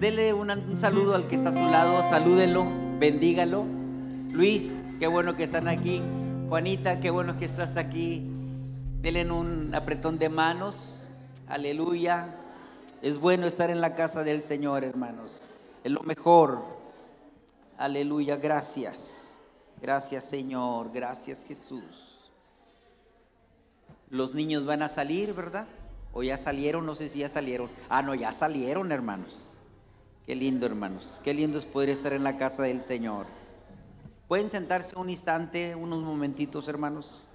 Dele un, saludo al que está a su lado, salúdenlo, bendígalo. Luis, qué bueno que están aquí. Juanita, qué bueno que estás aquí. Denle un apretón de manos. Aleluya. Es bueno estar en la casa del Señor, hermanos. Es lo mejor. Aleluya, gracias. Gracias, Señor. Gracias, Jesús. Los niños van a salir, ¿verdad? O ya salieron, no sé si ya salieron. Ah, no, ya salieron, hermanos. Qué lindo, hermanos. Qué lindo es poder estar en la casa del Señor. ¿Pueden sentarse un instante, unos momentitos, hermanos?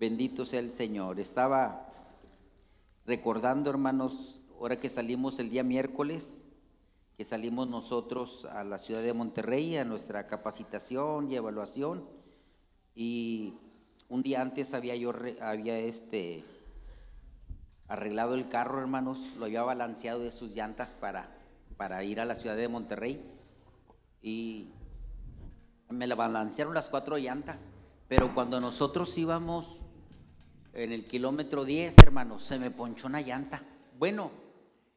Bendito sea el Señor. Estaba recordando, hermanos, ahora que salimos el día miércoles, que salimos nosotros a la ciudad de Monterrey a nuestra capacitación y evaluación. Y un día antes había yo había este arreglado el carro, hermanos, lo había balanceado de sus llantas para, para ir a la ciudad de Monterrey. Y me la balancearon las cuatro llantas. Pero cuando nosotros íbamos en el kilómetro 10, hermanos, se me ponchó una llanta. Bueno,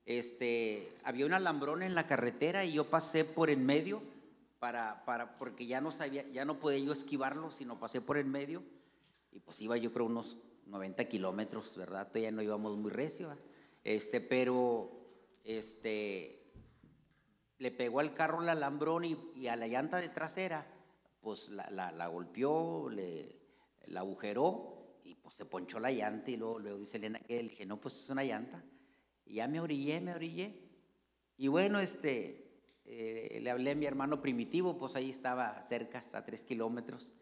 este, había un alambrón en la carretera y yo pasé por en medio para, para, porque ya no sabía, ya no podía yo esquivarlo, sino pasé por en medio y pues iba yo creo unos 90 kilómetros, ¿verdad? Todavía no íbamos muy recio, este, pero este, le pegó al carro el alambrón y, a la llanta de trasera, pues la, la, golpeó, le, la agujeró y pues se ponchó la llanta y luego, luego dice Elena que dije, no, pues es una llanta. Y ya me orillé, me orillé. Y bueno, este, eh, le hablé a mi hermano primitivo, pues ahí estaba cerca, a tres kilómetros.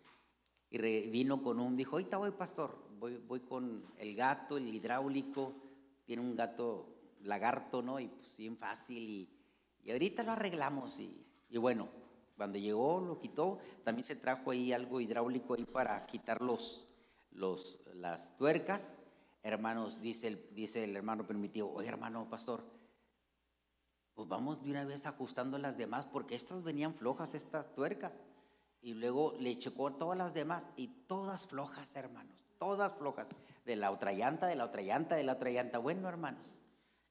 Y vino con un, dijo, ahorita voy, pastor, voy, voy con el gato, el hidráulico, tiene un gato lagarto, ¿no? Y pues bien fácil. Y, y ahorita lo arreglamos. Y, y, bueno, cuando llegó, lo quitó. También se trajo ahí algo hidráulico ahí para quitar los, los, las tuercas hermanos, dice el, dice el hermano permitido, oye hermano pastor, pues vamos de una vez ajustando las demás, porque estas venían flojas, estas tuercas. Y luego le checó todas las demás y todas flojas, hermanos, todas flojas. De la otra llanta, de la otra llanta, de la otra llanta. Bueno, hermanos,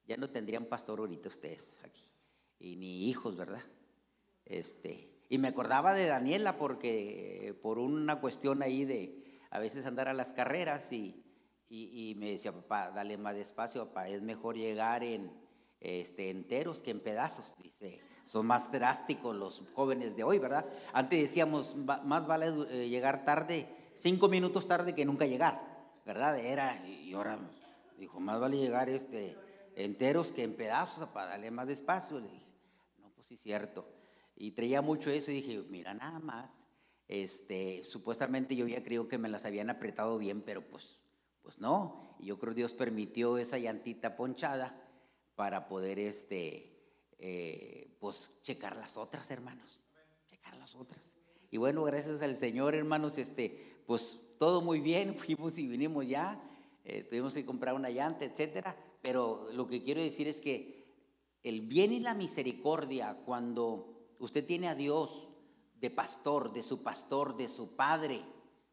ya no tendrían pastor ahorita ustedes aquí. Y ni hijos, ¿verdad? Este, y me acordaba de Daniela porque por una cuestión ahí de a veces andar a las carreras y, y, me decía, papá, dale más despacio, papá, es mejor llegar en este, enteros que en pedazos. Dice, son más drásticos los jóvenes de hoy, ¿verdad? Antes decíamos, más vale eh, llegar tarde, cinco minutos tarde que nunca llegar, ¿verdad? Era, y ahora dijo, más vale llegar este, enteros que en pedazos, papá, dale más despacio. Le dije, no, pues sí, cierto. Y traía mucho eso y dije, mira, nada más. Este, supuestamente yo había creído que me las habían apretado bien, pero pues pues no, y yo creo que Dios permitió esa llantita ponchada para poder, este, eh, pues, checar las otras, hermanos, checar las otras. Y bueno, gracias al Señor, hermanos, este, pues todo muy bien, fuimos y vinimos ya, eh, tuvimos que comprar una llanta, etcétera, pero lo que quiero decir es que el bien y la misericordia, cuando usted tiene a Dios de pastor, de su pastor, de su padre,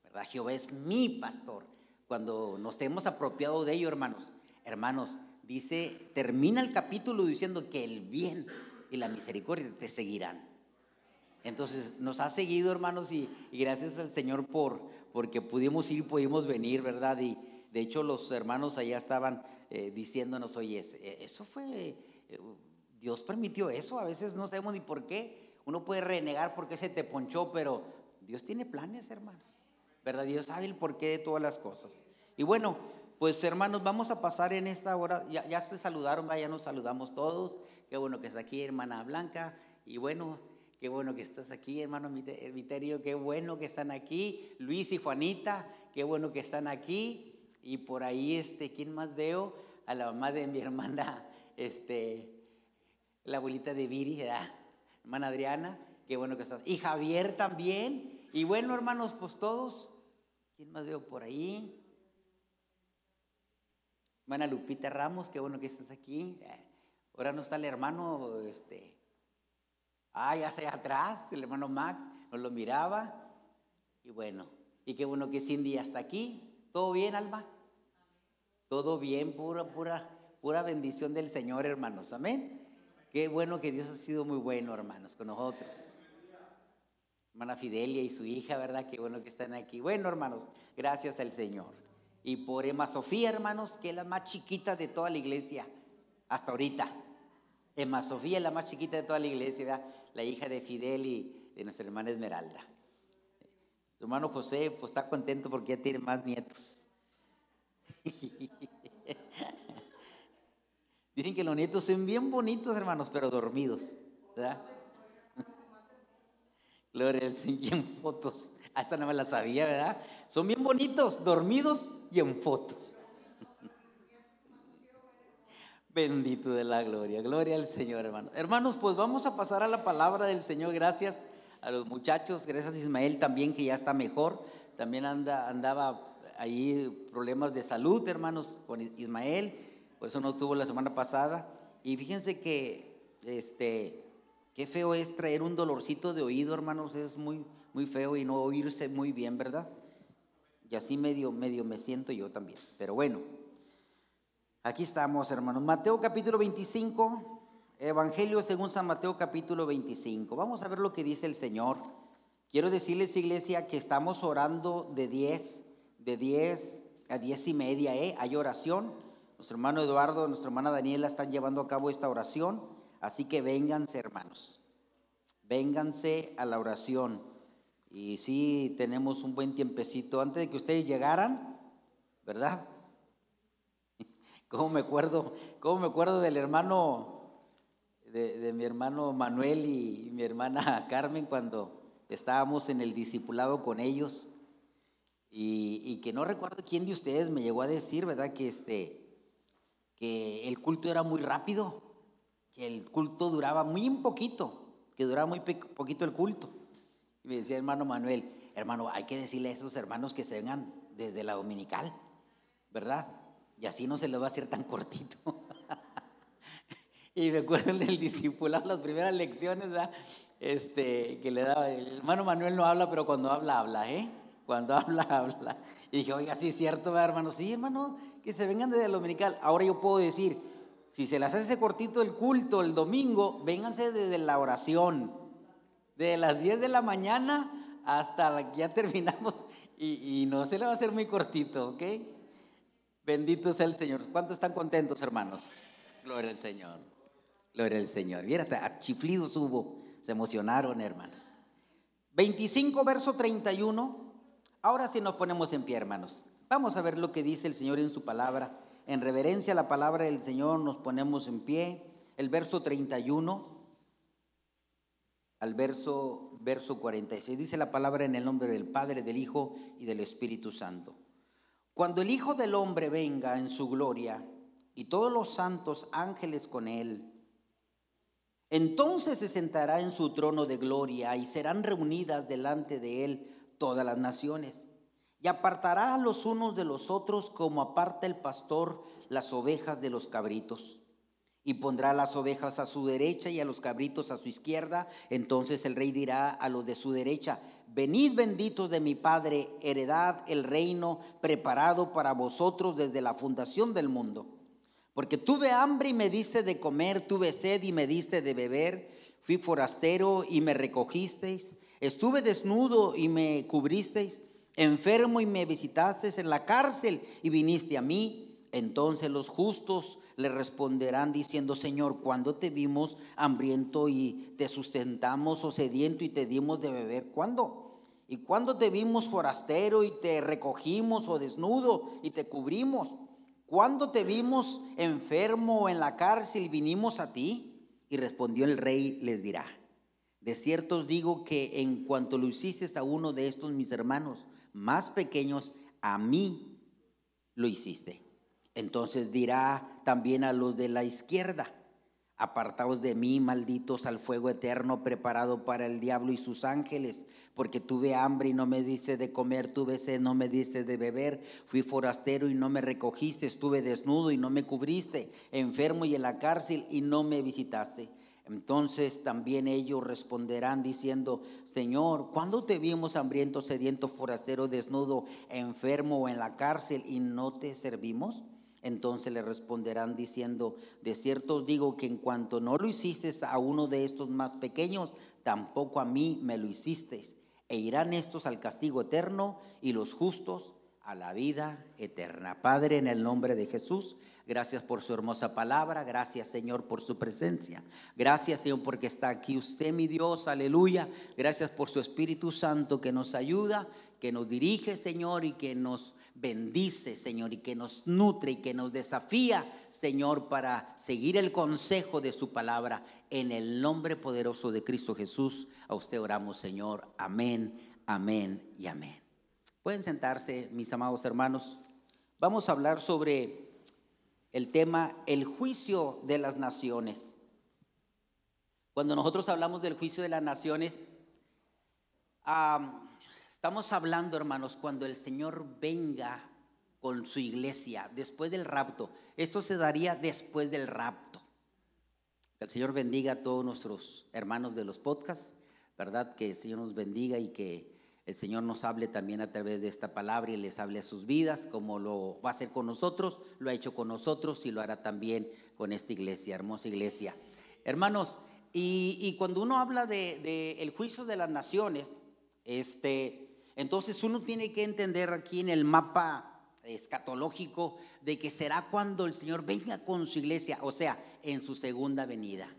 ¿verdad? Jehová es mi pastor cuando nos hemos apropiado de ello, hermanos. Hermanos, dice, termina el capítulo diciendo que el bien y la misericordia te seguirán. Entonces nos ha seguido, hermanos, y, gracias al Señor por porque pudimos ir, pudimos venir, ¿verdad? Y de hecho los hermanos allá estaban eh, diciéndonos, oye, eh, eso fue, eh, Dios permitió eso, a veces no sabemos ni por qué. Uno puede renegar porque se te ponchó, pero Dios tiene planes, hermanos. ¿verdad? Dios sabe el porqué de todas las cosas. Y bueno, pues hermanos, vamos a pasar en esta hora, ya, se saludaron, ya nos saludamos todos. Qué bueno que está aquí, hermana Blanca. Y bueno, qué bueno que estás aquí, hermano Viterio, qué bueno que están aquí. Luis y Juanita, qué bueno que están aquí. Y por ahí, este, ¿quién más veo? A la mamá de mi hermana, este, la abuelita de Viri, hermana Adriana, qué bueno que estás. Y Javier también. Y bueno, hermanos, pues todos ¿Quién más veo por ahí? Hermana Lupita Ramos, qué bueno que estás aquí. Ahora no está el hermano, este. Ah, ya está atrás, el hermano Max, nos lo miraba. Y bueno, y qué bueno que Cindy ya está aquí. ¿Todo bien, Alma? Todo bien, pura, pura, pura bendición del Señor, hermanos. Amén. Qué bueno que Dios ha sido muy bueno, hermanos, con nosotros. Hermana Fidelia y su hija, ¿verdad? Qué bueno que están aquí. Bueno, hermanos, gracias al Señor. Y por Emma Sofía, hermanos, que es la más chiquita de toda la iglesia, hasta ahorita. Emma Sofía es la más chiquita de toda la iglesia, ¿verdad? la hija de Fidel y de nuestra hermana Esmeralda. Su hermano José, pues está contento porque ya tiene más nietos. Dicen que los nietos son bien bonitos, hermanos, pero dormidos. ¿verdad? Gloria al Señor. fotos. Hasta no me la sabía, ¿verdad? Son bien bonitos, dormidos y en fotos. Bendito de la gloria. Gloria al Señor, hermanos. Hermanos, pues vamos a pasar a la palabra del Señor. Gracias a los muchachos. Gracias a Ismael también, que ya está mejor. También anda, andaba ahí problemas de salud, hermanos, con Ismael, por eso no estuvo la semana pasada. Y fíjense que, este, qué feo es traer un dolorcito de oído, hermanos, es muy, muy feo y no oírse muy bien, ¿verdad? Y así medio, medio me siento yo también. Pero bueno, aquí estamos, hermanos. Mateo capítulo 25, Evangelio según San Mateo capítulo 25. Vamos a ver lo que dice el Señor. Quiero decirles, iglesia, que estamos orando de 10 de 10 a 10 y media, ¿eh? Hay oración. Nuestro hermano Eduardo, nuestra hermana Daniela están llevando a cabo esta oración. Así que vénganse, hermanos. Vénganse a la oración. Y sí, tenemos un buen tiempecito. Antes de que ustedes llegaran, ¿verdad? ¿Cómo me acuerdo? ¿Cómo me acuerdo del hermano, de, mi hermano Manuel y mi hermana Carmen cuando estábamos en el discipulado con ellos? Y, que no recuerdo quién de ustedes me llegó a decir, ¿verdad? Que, este, que el culto era muy rápido, que el culto duraba muy poquito, que duraba muy poquito el culto. Y me decía hermano Manuel, hermano, hay que decirle a esos hermanos que se vengan desde la dominical, ¿verdad? Y así no se les va a hacer tan cortito. y me acuerdo del discipulado, las primeras lecciones, ¿verdad? Este, que le daba, el hermano Manuel no habla, pero cuando habla, habla, ¿eh? Cuando habla, habla. Y dije, oiga, sí es cierto, hermano. Sí, hermano, que se vengan desde el dominical. Ahora yo puedo decir, si se les hace cortito el culto el domingo, vénganse desde la oración. De las 10 de la mañana hasta la que ya terminamos. Y, no se le va a hacer muy cortito, ¿ok? Bendito sea el Señor. ¿Cuántos están contentos, hermanos? Gloria al Señor. Gloria al Señor. Mira, hasta chiflidos hubo. Se emocionaron, hermanos. 25, verso 31. Ahora sí nos ponemos en pie, hermanos. Vamos a ver lo que dice el Señor en su palabra. En reverencia a la palabra del Señor nos ponemos en pie. El verso 31 al verso, verso 46. Dice la palabra en el nombre del Padre, del Hijo y del Espíritu Santo. Cuando el Hijo del Hombre venga en su gloria y todos los santos ángeles con él, entonces se sentará en su trono de gloria y serán reunidas delante de él todas las naciones. Y apartará a los unos de los otros como aparta el pastor las ovejas de los cabritos. Y pondrá las ovejas a su derecha y a los cabritos a su izquierda. Entonces el rey dirá a los de su derecha, venid benditos de mi Padre, heredad el reino preparado para vosotros desde la fundación del mundo. Porque tuve hambre y me diste de comer, tuve sed y me diste de beber, fui forastero y me recogisteis Estuve desnudo y me cubristeis, enfermo y me visitasteis en la cárcel y viniste a mí. Entonces los justos le responderán diciendo, Señor, ¿cuándo te vimos hambriento y te sustentamos o sediento y te dimos de beber? ¿Cuándo? ¿Y cuándo te vimos forastero y te recogimos o desnudo y te cubrimos? ¿Cuándo te vimos enfermo en la cárcel y vinimos a ti? Y respondió el rey, les dirá, de cierto os digo que en cuanto lo hiciste a uno de estos mis hermanos más pequeños, a mí lo hiciste. Entonces dirá también a los de la izquierda, apartaos de mí, malditos, al fuego eterno preparado para el diablo y sus ángeles, porque tuve hambre y no me diste de comer, tuve sed, no me diste de beber, fui forastero y no me recogiste, estuve desnudo y no me cubriste, enfermo y en la cárcel y no me visitaste. Entonces también ellos responderán diciendo, Señor, ¿cuándo te vimos hambriento, sediento, forastero, desnudo, enfermo o en la cárcel y no te servimos? Entonces le responderán diciendo, de cierto os digo que en cuanto no lo hiciste a uno de estos más pequeños, tampoco a mí me lo hicisteis. E irán estos al castigo eterno y los justos a la vida eterna. Padre, en el nombre de Jesús, gracias por su hermosa palabra, gracias Señor por su presencia, gracias Señor porque está aquí usted, mi Dios, aleluya, gracias por su Espíritu Santo que nos ayuda, que nos dirige Señor y que nos bendice, Señor, y que nos nutre y que nos desafía, Señor, para seguir el consejo de su palabra. En el nombre poderoso de Cristo Jesús, a usted oramos, Señor. Amén, amén y amén. Pueden sentarse, mis amados hermanos. Vamos a hablar sobre el tema el juicio de las naciones. Cuando nosotros hablamos del juicio de las naciones, estamos hablando, hermanos, cuando el Señor venga con su iglesia después del rapto. Esto se daría después del rapto. Que el Señor bendiga a todos nuestros hermanos de los podcasts, ¿verdad? Que el Señor nos bendiga y que el Señor nos hable también a través de esta palabra y les hable a sus vidas, como lo va a hacer con nosotros, lo ha hecho con nosotros y lo hará también con esta iglesia, hermosa iglesia. Hermanos, y, cuando uno habla del de, el juicio de las naciones, este, entonces uno tiene que entender aquí en el mapa escatológico de que será cuando el Señor venga con su iglesia, o sea, en su segunda venida.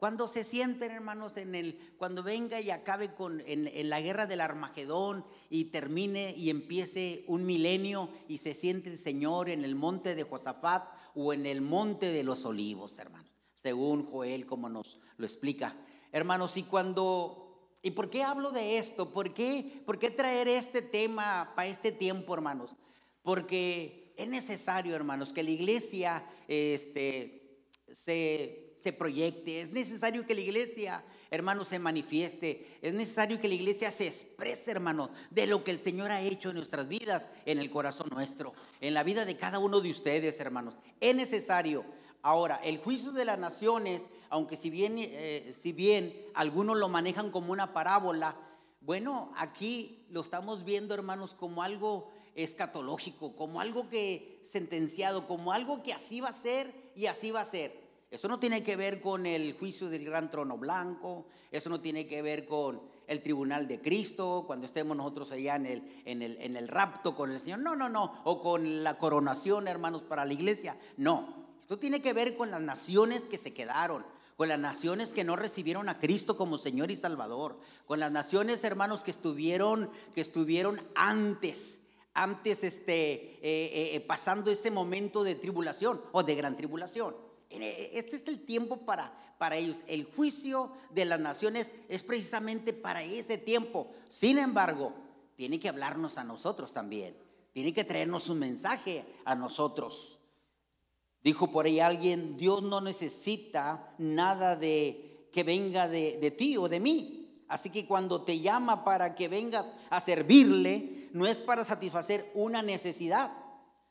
Cuando se sienten, hermanos, en el, cuando venga y acabe con, en, la guerra del Armagedón y termine y empiece un milenio y se siente el Señor en el monte de Josafat o en el monte de los olivos, hermanos, según Joel como nos lo explica. Hermanos, y cuando, ¿y por qué hablo de esto? ¿Por qué, por qué traer este tema para este tiempo, hermanos? Porque es necesario, hermanos, que la iglesia este, se se proyecte, es necesario que la iglesia, hermano, se manifieste, es necesario que la iglesia se exprese, hermano, de lo que el Señor ha hecho en nuestras vidas, en el corazón nuestro, en la vida de cada uno de ustedes, hermanos. Es necesario. Ahora, el juicio de las naciones, aunque si bien, eh, si bien algunos lo manejan como una parábola, bueno, aquí lo estamos viendo, hermanos, como algo escatológico, como algo que sentenciado, como algo que así va a ser y así va a ser. Eso no tiene que ver con el juicio del gran trono blanco, eso no tiene que ver con el tribunal de Cristo, cuando estemos nosotros allá en el, en el, en el rapto con el Señor. No, no, no. O con la coronación, hermanos, para la iglesia. No. Esto tiene que ver con las naciones que se quedaron, con las naciones que no recibieron a Cristo como Señor y Salvador, con las naciones, hermanos, que estuvieron, que estuvieron antes, antes este, eh, eh, eh, pasando ese momento de tribulación o de gran tribulación. Este es el tiempo para, para ellos. El juicio de las naciones es precisamente para ese tiempo. Sin embargo, tiene que hablarnos a nosotros también. Tiene que traernos un mensaje a nosotros. Dijo por ahí alguien, Dios no necesita nada de que venga de, de ti o de mí. Así que cuando te llama para que vengas a servirle, no es para satisfacer una necesidad.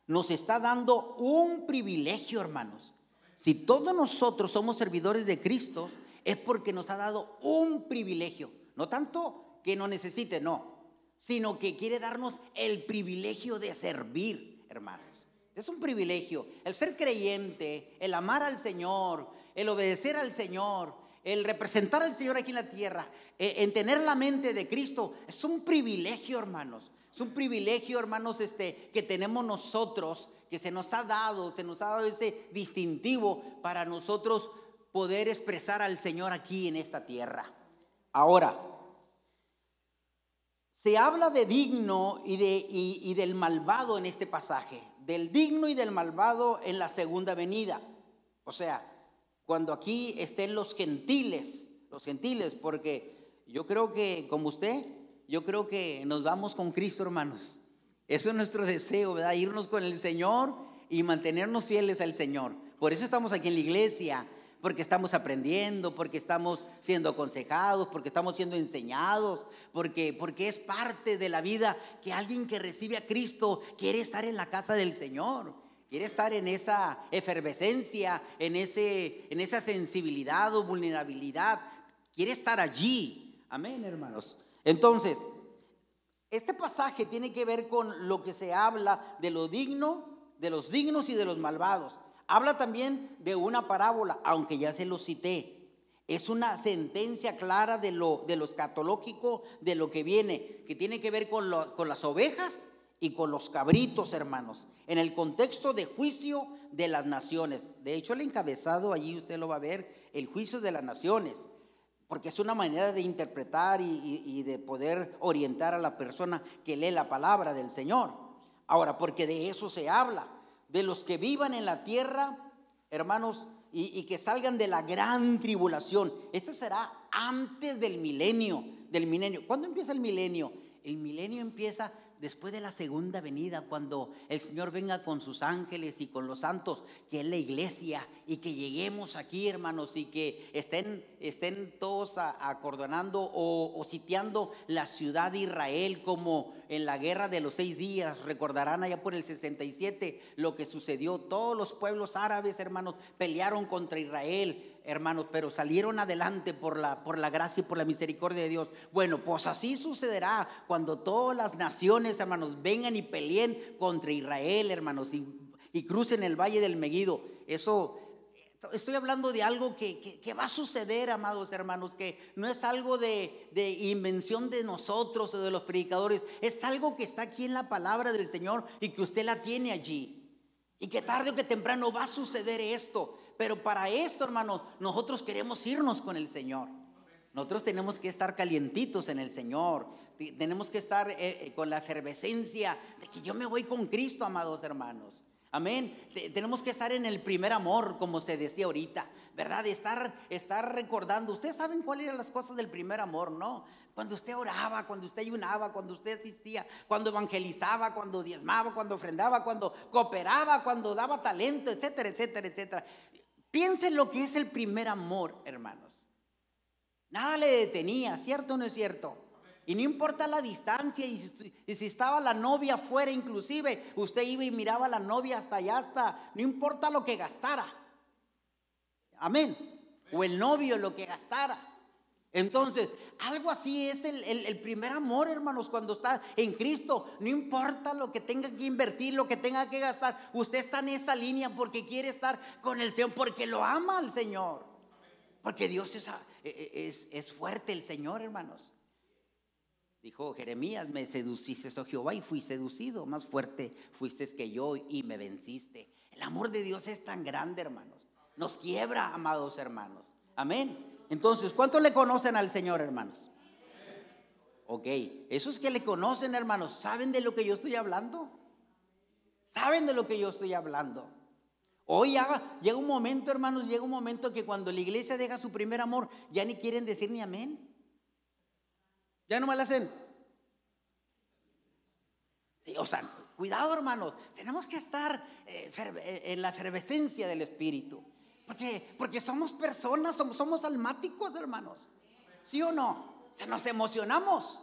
Nos está dando un privilegio, hermanos. Si todos nosotros somos servidores de Cristo, es porque nos ha dado un privilegio. No tanto que no necesite, no, sino que quiere darnos el privilegio de servir, hermanos. Es un privilegio. El ser creyente, el amar al Señor, el obedecer al Señor, el representar al Señor aquí en la tierra, eh, en tener la mente de Cristo, es un privilegio, hermanos. Es un privilegio, hermanos, este, que tenemos nosotros que se nos ha dado, se nos ha dado ese distintivo para nosotros poder expresar al Señor aquí en esta tierra. Ahora, se habla de digno y, de, y, del malvado en este pasaje, del digno y del malvado en la segunda venida. O sea, cuando aquí estén los gentiles, los gentiles, porque yo creo que, como usted, yo creo que nos vamos con Cristo, hermanos. Eso es nuestro deseo, ¿verdad? Irnos con el Señor y mantenernos fieles al Señor. Por eso estamos aquí en la iglesia, porque estamos aprendiendo, porque estamos siendo aconsejados, porque estamos siendo enseñados, porque, porque es parte de la vida que alguien que recibe a Cristo quiere estar en la casa del Señor, quiere estar en esa efervescencia, en, ese, en esa sensibilidad o vulnerabilidad, quiere estar allí. Amén, hermanos. Entonces, este pasaje tiene que ver con lo que se habla de lo digno, de los dignos y de los malvados. Habla también de una parábola, aunque ya se lo cité. Es una sentencia clara de lo, de lo escatológico, de lo que viene, que tiene que ver con, con las ovejas y con los cabritos, hermanos, en el contexto de juicio de las naciones. De hecho, el encabezado allí usted lo va a ver, el juicio de las naciones, porque es una manera de interpretar y, de poder orientar a la persona que lee la palabra del Señor. Ahora, porque de eso se habla, de los que vivan en la tierra, hermanos, y, que salgan de la gran tribulación. Este será antes del milenio, del milenio. ¿Cuándo empieza el milenio? El milenio empieza después de la segunda venida, cuando el Señor venga con sus ángeles y con los santos, que es la iglesia, y que lleguemos aquí, hermanos, y que estén, estén todos acordonando o, o sitiando la ciudad de Israel como en la guerra de los seis días. Recordarán allá por el 67 lo que sucedió. Todos los pueblos árabes, hermanos, pelearon contra Israel hermanos, pero salieron adelante por la, por la gracia y por la misericordia de Dios. Bueno, pues así sucederá cuando todas las naciones, hermanos, vengan y peleen contra Israel, hermanos, y, y crucen el valle del Meguido. Eso, estoy hablando de algo que, va a suceder, amados hermanos, que no es algo de, de invención de nosotros o de los predicadores, es algo que está aquí en la palabra del Señor y que usted la tiene allí. Y que tarde o que temprano va a suceder esto. Pero para esto, hermanos, nosotros queremos irnos con el Señor. Nosotros tenemos que estar calientitos en el Señor. Tenemos que estar eh, eh, con la efervescencia de que yo me voy con Cristo, amados hermanos. Amén. Tenemos que estar en el primer amor, como se decía ahorita, ¿verdad? Estar, estar recordando. Ustedes saben cuáles eran las cosas del primer amor, ¿no? Cuando usted oraba, cuando usted ayunaba, cuando usted asistía, cuando evangelizaba, cuando diezmaba, cuando ofrendaba, cuando cooperaba, cuando daba talento, etcétera, etcétera, etcétera. Piensen lo que es el primer amor, hermanos. Nada le detenía, ¿cierto o no es cierto? Y no importa la distancia, y si, estaba la novia afuera inclusive, usted iba y miraba a la novia hasta allá, hasta, no importa lo que gastara. Amén. O el novio lo que gastara. Entonces, algo así es el, primer amor, hermanos, cuando está en Cristo. No importa lo que tenga que invertir, lo que tenga que gastar. Usted está en esa línea porque quiere estar con el Señor, porque lo ama al Señor. Porque Dios es, es, es fuerte, el Señor, hermanos. Dijo Jeremías, me seduciste, oh Jehová, y fui seducido. Más fuerte fuiste que yo y me venciste. El amor de Dios es tan grande, hermanos. Nos quiebra, amados hermanos. Amén. Entonces, ¿cuántos le conocen al Señor, hermanos? Ok, esos que le conocen, hermanos, ¿saben de lo que yo estoy hablando? ¿Saben de lo que yo estoy hablando? Hoy llega un momento, hermanos, llega un momento que cuando la iglesia deja su primer amor, ya ni quieren decir ni amén. Ya no me la hacen. o sea, cuidado, hermanos, tenemos que estar eh, eh, en la efervescencia del Espíritu. Porque, porque somos personas, somos, somos almáticos, hermanos. ¿Sí o no? O sea, nos emocionamos.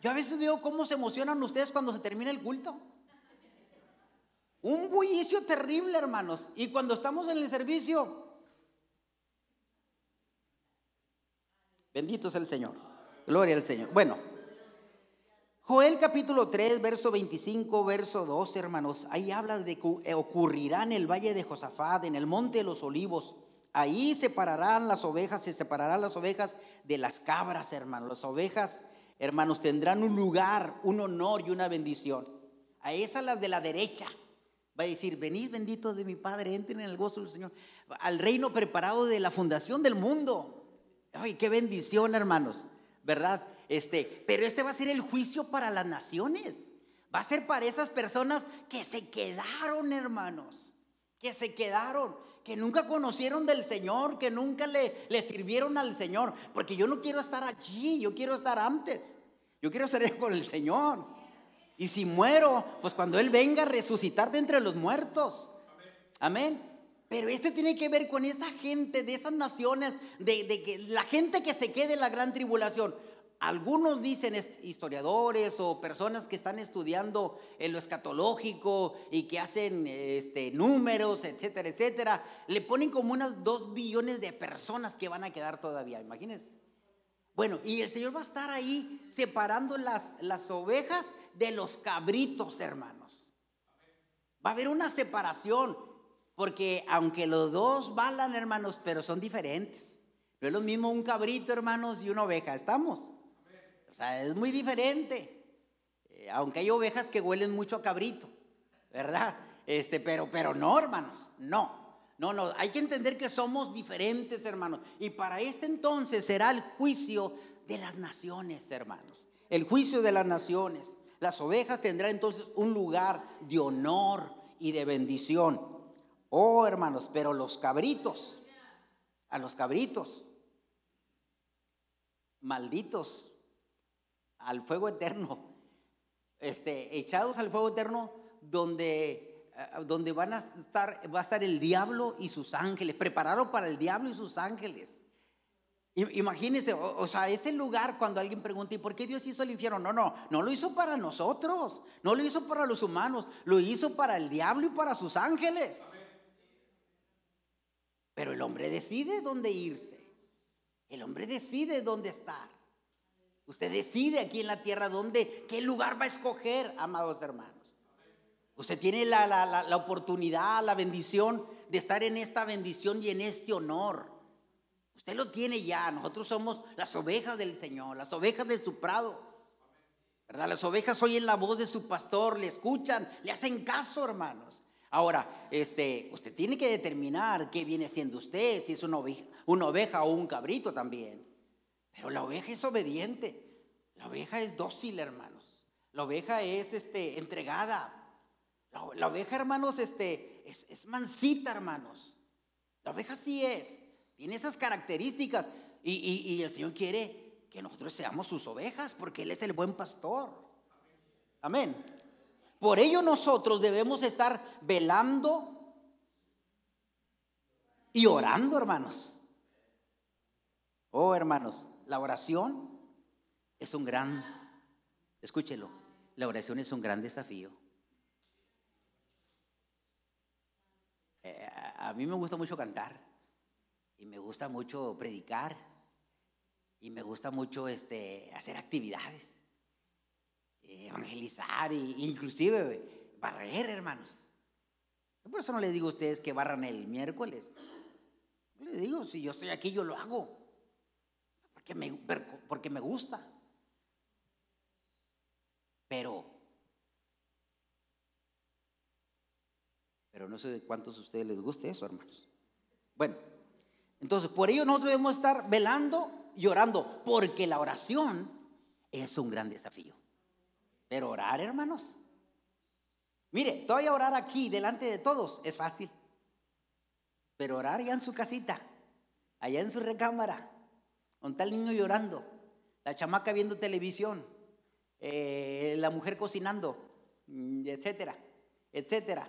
Yo a veces veo cómo se emocionan ustedes cuando se termina el culto. Un bullicio terrible, hermanos. Y cuando estamos en el servicio, bendito es el Señor. Gloria al Señor. Bueno, Joel capítulo 3, verso 25, verso 12, hermanos. Ahí habla de que ocurrirá en el valle de Josafat, en el monte de los olivos. Ahí separarán las ovejas, se separarán las ovejas de las cabras, hermanos. Las ovejas, hermanos, tendrán un lugar, un honor y una bendición. A esas las de la derecha. Va a decir, venid benditos de mi Padre, entren en el gozo del Señor. Al reino preparado de la fundación del mundo. Ay, qué bendición, hermanos. ¿Verdad? Este, pero este va a ser el juicio para las naciones. Va a ser para esas personas que se quedaron, hermanos, que se quedaron, que nunca conocieron del Señor, que nunca le, sirvieron al Señor. Porque yo no quiero estar allí, yo quiero estar antes. Yo quiero estar con el Señor. Y si muero, pues cuando Él venga a resucitar de entre los muertos. Amén. Pero este tiene que ver con esa gente de esas naciones, de que la gente que se quede en la gran tribulación. Algunos dicen historiadores o personas que están estudiando en lo escatológico y que hacen este, números, etcétera, etcétera, le ponen como unas dos billones de personas que van a quedar todavía, imagínense. Bueno, y el Señor va a estar ahí separando las, las ovejas de los cabritos, hermanos. Va a haber una separación, porque aunque los dos balan, hermanos, pero son diferentes. No es lo mismo un cabrito, hermanos, y una oveja, ¿estamos? O sea, es muy diferente. Eh, aunque hay ovejas que huelen mucho a cabrito, ¿verdad? Este, pero, pero no, hermanos, no. No, no, hay que entender que somos diferentes, hermanos. Y para este entonces será el juicio de las naciones, hermanos. El juicio de las naciones. Las ovejas tendrán entonces un lugar de honor y de bendición. Oh, hermanos, pero los cabritos, a los cabritos, malditos, al fuego eterno, este, echados al fuego eterno, donde, eh, donde van a estar, va a estar el diablo y sus ángeles, preparado para el diablo y sus ángeles. Imagínense, o, sea, ese lugar cuando alguien pregunta, ¿y por qué Dios hizo el infierno? No, no, no lo hizo para nosotros, no lo hizo para los humanos, lo hizo para el diablo y para sus ángeles. Pero el hombre decide dónde irse, el hombre decide dónde estar. Usted decide aquí en la tierra dónde, qué lugar va a escoger, amados hermanos. Usted tiene la, la, la oportunidad, la bendición de estar en esta bendición y en este honor. Usted lo tiene ya. Nosotros somos las ovejas del Señor, las ovejas de su prado. ¿Verdad? Las ovejas oyen la voz de su pastor, le escuchan, le hacen caso, hermanos. Ahora, este, usted tiene que determinar qué viene siendo usted, si es una oveja, una oveja o un cabrito también. Pero la oveja es obediente. La oveja es dócil, hermanos. La oveja es este, entregada. La, oveja, hermanos, este, es, es mansita, hermanos. La oveja sí es. Tiene esas características. Y, el Señor quiere que nosotros seamos sus ovejas porque Él es el buen pastor. Amén. Por ello nosotros debemos estar velando y orando, hermanos. Oh, hermanos, la oración es un gran, escúchelo, la oración es un gran desafío. Eh, a mí me gusta mucho cantar y me gusta mucho predicar y me gusta mucho este, hacer actividades, evangelizar e inclusive barrer, hermanos. Por eso no le digo a ustedes que barran el miércoles. Le digo, si yo estoy aquí, yo lo hago. Porque me, porque me gusta. Pero, pero no sé de cuántos de ustedes les guste eso, hermanos. Bueno. Entonces, por ello nosotros debemos estar velando y orando, porque la oración es un gran desafío. Pero orar, hermanos. Mire, todavía orar aquí delante de todos es fácil. Pero orar ya en su casita, allá en su recámara, con tal niño llorando, la chamaca viendo televisión, eh, la mujer cocinando, mm, etcétera, etcétera,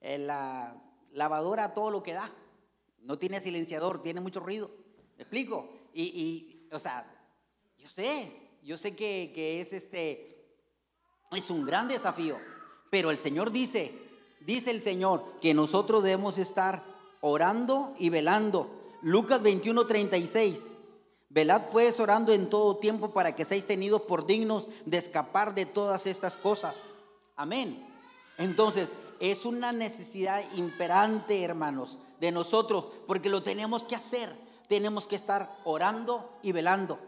eh, la lavadora todo lo que da. No tiene silenciador, tiene mucho ruido. ¿Me explico? Y, o sea, yo sé, yo sé que, que, es este, es un gran desafío. Pero el Señor dice, dice el Señor, que nosotros debemos estar orando y velando. Lucas 21, 36. Velad pues orando en todo tiempo para que seáis tenidos por dignos de escapar de todas estas cosas. Amén. Entonces, es una necesidad imperante, hermanos, de nosotros, porque lo tenemos que hacer. Tenemos que estar orando y velando.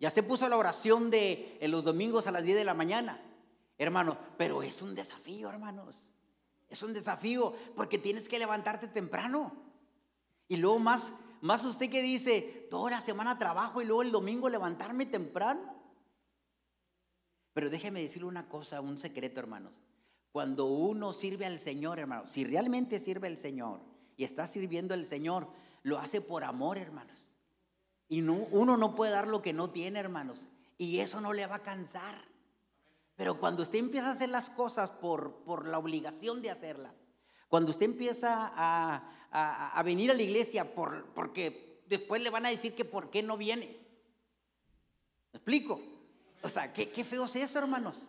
Ya se puso la oración de los domingos a las 10 de la mañana, hermano, pero es un desafío, hermanos. Es un desafío porque tienes que levantarte temprano. Y luego más, más usted que dice, toda la semana trabajo y luego el domingo levantarme temprano. Pero déjeme decirle una cosa, un secreto, hermanos. Cuando uno sirve al Señor, hermano, si realmente sirve al Señor, y está sirviendo al Señor, lo hace por amor, hermanos. Y uno no puede dar lo que no tiene, hermanos. Y eso no le va a cansar. Pero cuando usted empieza a hacer las cosas por, por la obligación de hacerlas, cuando usted empieza a, venir a la iglesia por, porque después le van a decir que por qué no viene. ¿Me explico? O sea, qué, qué feo es eso, hermanos.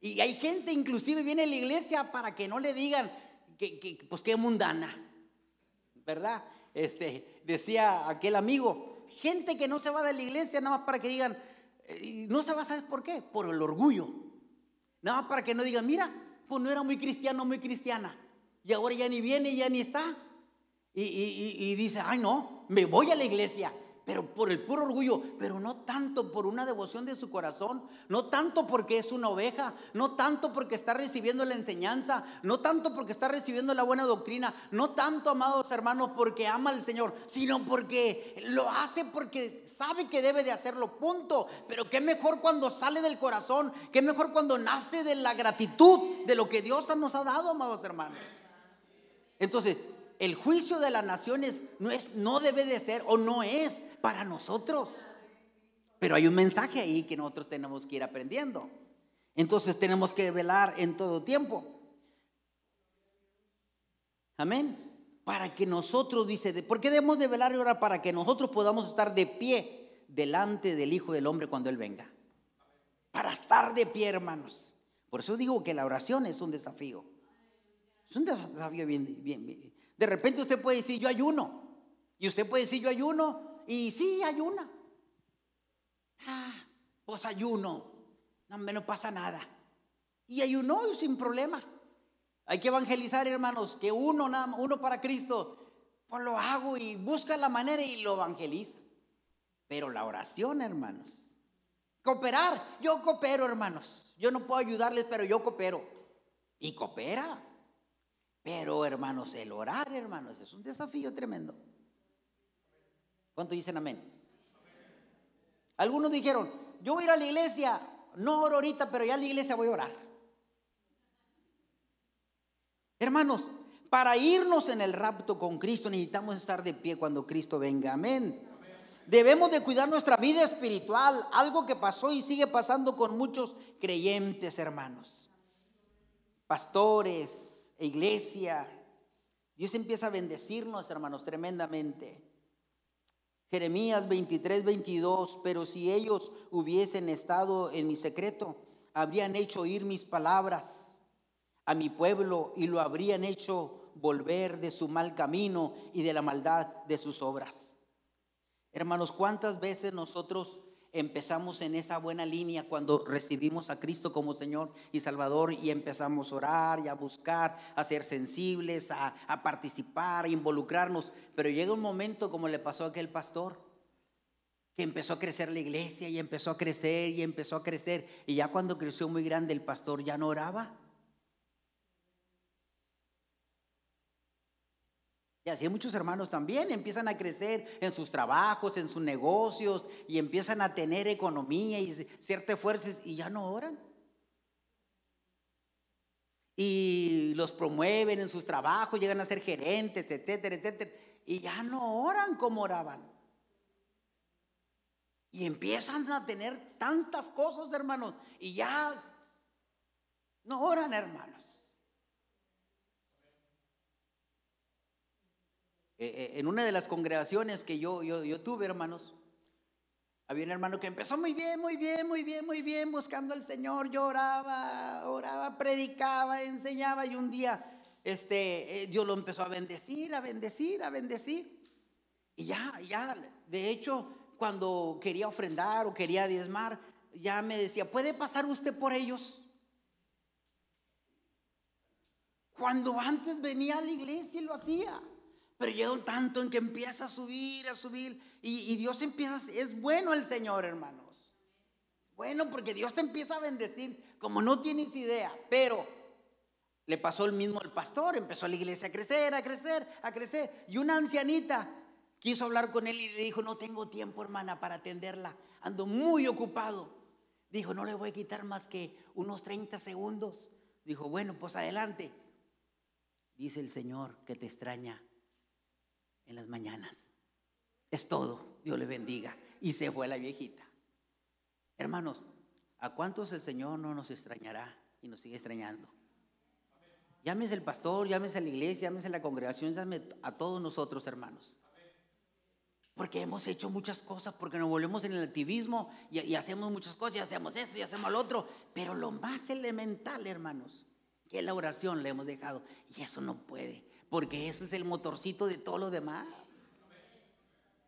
Y hay gente inclusive viene a la iglesia para que no le digan que, que pues qué mundana. ¿verdad? Este, decía aquel amigo, gente que no se va de la iglesia nada más para que digan, eh, no se va a saber por qué, por el orgullo. Nada más para que no digan, mira, pues no era muy cristiano, muy cristiana. y ahora ya ni viene, ya ni está. Y, y dice, ay no, me voy a la iglesia pero por el puro orgullo, pero no tanto por una devoción de su corazón, no tanto porque es una oveja, no tanto porque está recibiendo la enseñanza, no tanto porque está recibiendo la buena doctrina, no tanto, amados hermanos, porque ama al Señor, sino porque lo hace porque sabe que debe de hacerlo, punto. Pero qué mejor cuando sale del corazón, qué mejor cuando nace de la gratitud de lo que Dios nos ha dado, amados hermanos. Entonces, el juicio de las naciones no, es, no debe de ser o no es para nosotros. Pero hay un mensaje ahí que nosotros tenemos que ir aprendiendo. Entonces tenemos que velar en todo tiempo. Amén. Para que nosotros, dice, ¿por qué debemos de velar ahora? Para que nosotros podamos estar de pie delante del Hijo del Hombre cuando Él venga. Para estar de pie, hermanos. Por eso digo que la oración es un desafío. Es un desafío bien, bien, de repente usted puede decir, yo ayuno. Y usted puede decir, yo ayuno. Y sí, ayuna. Ah, pues ayuno. No, no pasa nada. Y ayunó sin problema. Hay que evangelizar, hermanos, que uno, nada, uno para Cristo, pues lo hago y busca la manera y lo evangeliza. Pero la oración, hermanos. Cooperar, yo coopero, hermanos. Yo no puedo ayudarles, pero yo coopero. Y coopera. Pero hermanos, el orar, hermanos, es un desafío tremendo. ¿Cuánto dicen amén? Algunos dijeron, yo voy a ir a la iglesia, no oro ahorita, pero ya en la iglesia voy a orar. Hermanos, para irnos en el rapto con Cristo necesitamos estar de pie cuando Cristo venga. Amén. Debemos de cuidar nuestra vida espiritual, algo que pasó y sigue pasando con muchos creyentes, hermanos. Pastores, iglesia. Dios empieza a bendecirnos, hermanos, tremendamente. Jeremías 23, 22, pero si ellos hubiesen estado en mi secreto, habrían hecho oír mis palabras a mi pueblo y lo habrían hecho volver de su mal camino y de la maldad de sus obras. Hermanos, ¿cuántas veces nosotros empezamos en esa buena línea cuando recibimos a Cristo como Señor y Salvador y empezamos a orar y a buscar, a ser sensibles, a, participar, a involucrarnos. Pero llega un momento como le pasó a aquel pastor, que empezó a crecer la iglesia y empezó a crecer y empezó a crecer. Y ya cuando creció muy grande el pastor ya no oraba. Y así muchos hermanos también empiezan a crecer en sus trabajos, en sus negocios y empiezan a tener economía y ciertas fuerzas y ya no oran. Y los promueven en sus trabajos, llegan a ser gerentes, etcétera, etcétera. Y ya no oran como oraban. Y empiezan a tener tantas cosas, hermanos. Y ya no oran, hermanos. Eh, eh, en una de las congregaciones que yo, yo, tuve, hermanos, había un hermano que empezó muy bien, muy bien, muy bien, muy bien, buscando al Señor, lloraba, oraba, predicaba, enseñaba y un día este, eh, Dios lo empezó a bendecir, a bendecir, a bendecir. Y ya, ya, de hecho, cuando quería ofrendar o quería diezmar, ya me decía, ¿puede pasar usted por ellos? Cuando antes venía a la iglesia y lo hacía. Pero llega un tanto en que empieza a subir, a subir. Y, Dios empieza, es bueno el Señor, hermanos. Bueno, porque Dios te empieza a bendecir como no tienes idea. Pero le pasó el mismo al pastor. Empezó la iglesia a crecer, a crecer, a crecer. Y una ancianita quiso hablar con él y le dijo, no tengo tiempo, hermana, para atenderla. Ando muy ocupado. Dijo, no le voy a quitar más que unos 30 segundos. Dijo, bueno, pues adelante. Dice el Señor que te extraña en las mañanas. Es todo. Dios le bendiga. Y se fue la viejita. Hermanos, ¿a cuántos el Señor no nos extrañará y nos sigue extrañando? Llámese el pastor, llámese a la iglesia, llámese a la congregación, llámese a todos nosotros, hermanos. Porque hemos hecho muchas cosas, porque nos volvemos en el activismo y, y, hacemos muchas cosas, y hacemos esto y hacemos lo otro. Pero lo más elemental, hermanos, que la oración, le hemos dejado. Y eso no puede porque eso es el motorcito de todo lo demás.